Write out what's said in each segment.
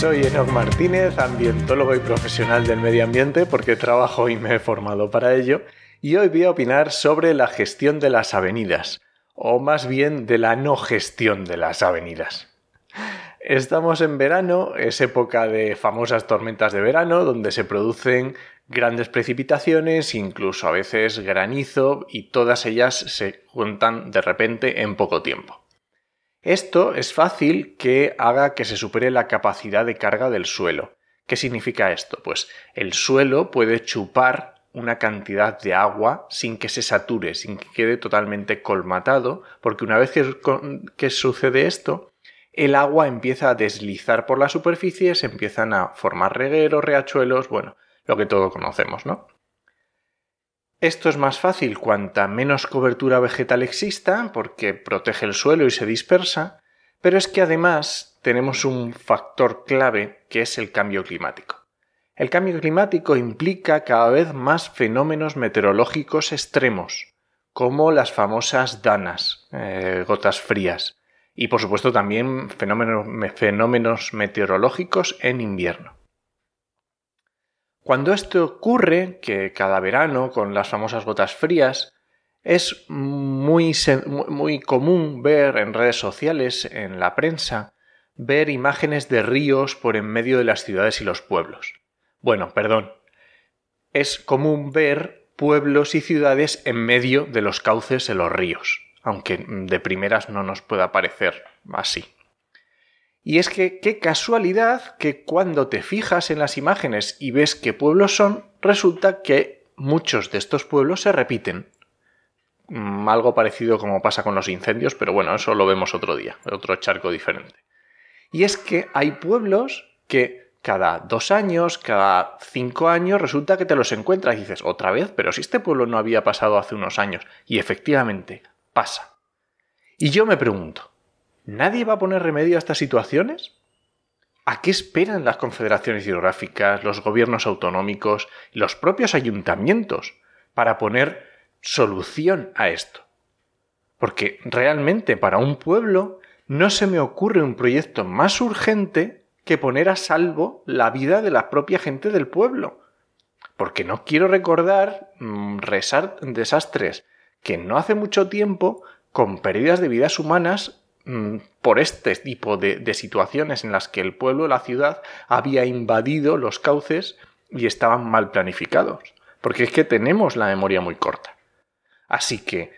Soy Enoch Martínez, ambientólogo y profesional del medio ambiente porque trabajo y me he formado para ello, y hoy voy a opinar sobre la gestión de las avenidas, o más bien de la no gestión de las avenidas. Estamos en verano, es época de famosas tormentas de verano, donde se producen grandes precipitaciones, incluso a veces granizo, y todas ellas se juntan de repente en poco tiempo. Esto es fácil que haga que se supere la capacidad de carga del suelo. ¿Qué significa esto? Pues el suelo puede chupar una cantidad de agua sin que se sature, sin que quede totalmente colmatado, porque una vez que, sucede esto, el agua empieza a deslizar por la superficie, se empiezan a formar regueros, riachuelos, bueno, lo que todos conocemos, ¿no? Esto es más fácil cuanta menos cobertura vegetal exista, porque protege el suelo y se dispersa, pero es que además tenemos un factor clave que es el cambio climático. El cambio climático implica cada vez más fenómenos meteorológicos extremos, como las famosas danas, eh, gotas frías, y por supuesto también fenómenos meteorológicos en invierno. Cuando esto ocurre, que cada verano con las famosas gotas frías, es muy, muy común ver en redes sociales, en la prensa, ver imágenes de ríos por en medio de las ciudades y los pueblos. Bueno, perdón. Es común ver pueblos y ciudades en medio de los cauces de los ríos, aunque de primeras no nos pueda parecer así. Y es que qué casualidad que cuando te fijas en las imágenes y ves qué pueblos son, resulta que muchos de estos pueblos se repiten. Mm, algo parecido como pasa con los incendios, pero bueno, eso lo vemos otro día, otro charco diferente. Y es que hay pueblos que cada dos años, cada cinco años, resulta que te los encuentras y dices, otra vez, pero si este pueblo no había pasado hace unos años. Y efectivamente, pasa. Y yo me pregunto, ¿Nadie va a poner remedio a estas situaciones? ¿A qué esperan las confederaciones hidrográficas, los gobiernos autonómicos los propios ayuntamientos para poner solución a esto? Porque realmente para un pueblo no se me ocurre un proyecto más urgente que poner a salvo la vida de la propia gente del pueblo. Porque no quiero recordar mm, desastres que no hace mucho tiempo, con pérdidas de vidas humanas por este tipo de, situaciones en las que el pueblo, la ciudad, había invadido los cauces y estaban mal planificados. Porque es que tenemos la memoria muy corta. Así que,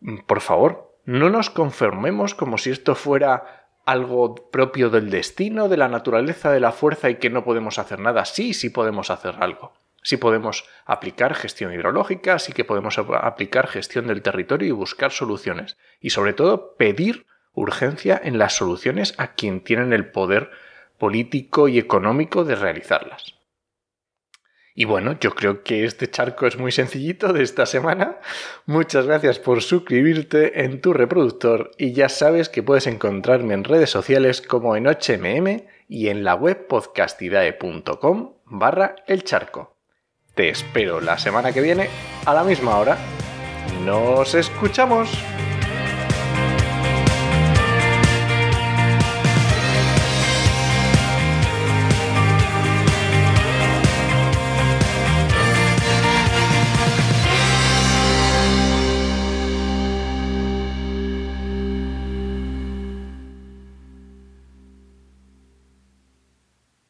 mm, por favor, no nos conformemos como si esto fuera algo propio del destino, de la naturaleza, de la fuerza y que no podemos hacer nada. Sí, sí podemos hacer algo. Sí podemos aplicar gestión hidrológica, sí que podemos aplicar gestión del territorio y buscar soluciones. Y sobre todo pedir urgencia en las soluciones a quien tienen el poder político y económico de realizarlas. Y bueno, yo creo que este charco es muy sencillito de esta semana. Muchas gracias por suscribirte en tu reproductor y ya sabes que puedes encontrarme en redes sociales como en HMM y en la web podcastidae.com barra el charco. Te espero la semana que viene a la misma hora. ¡Nos escuchamos!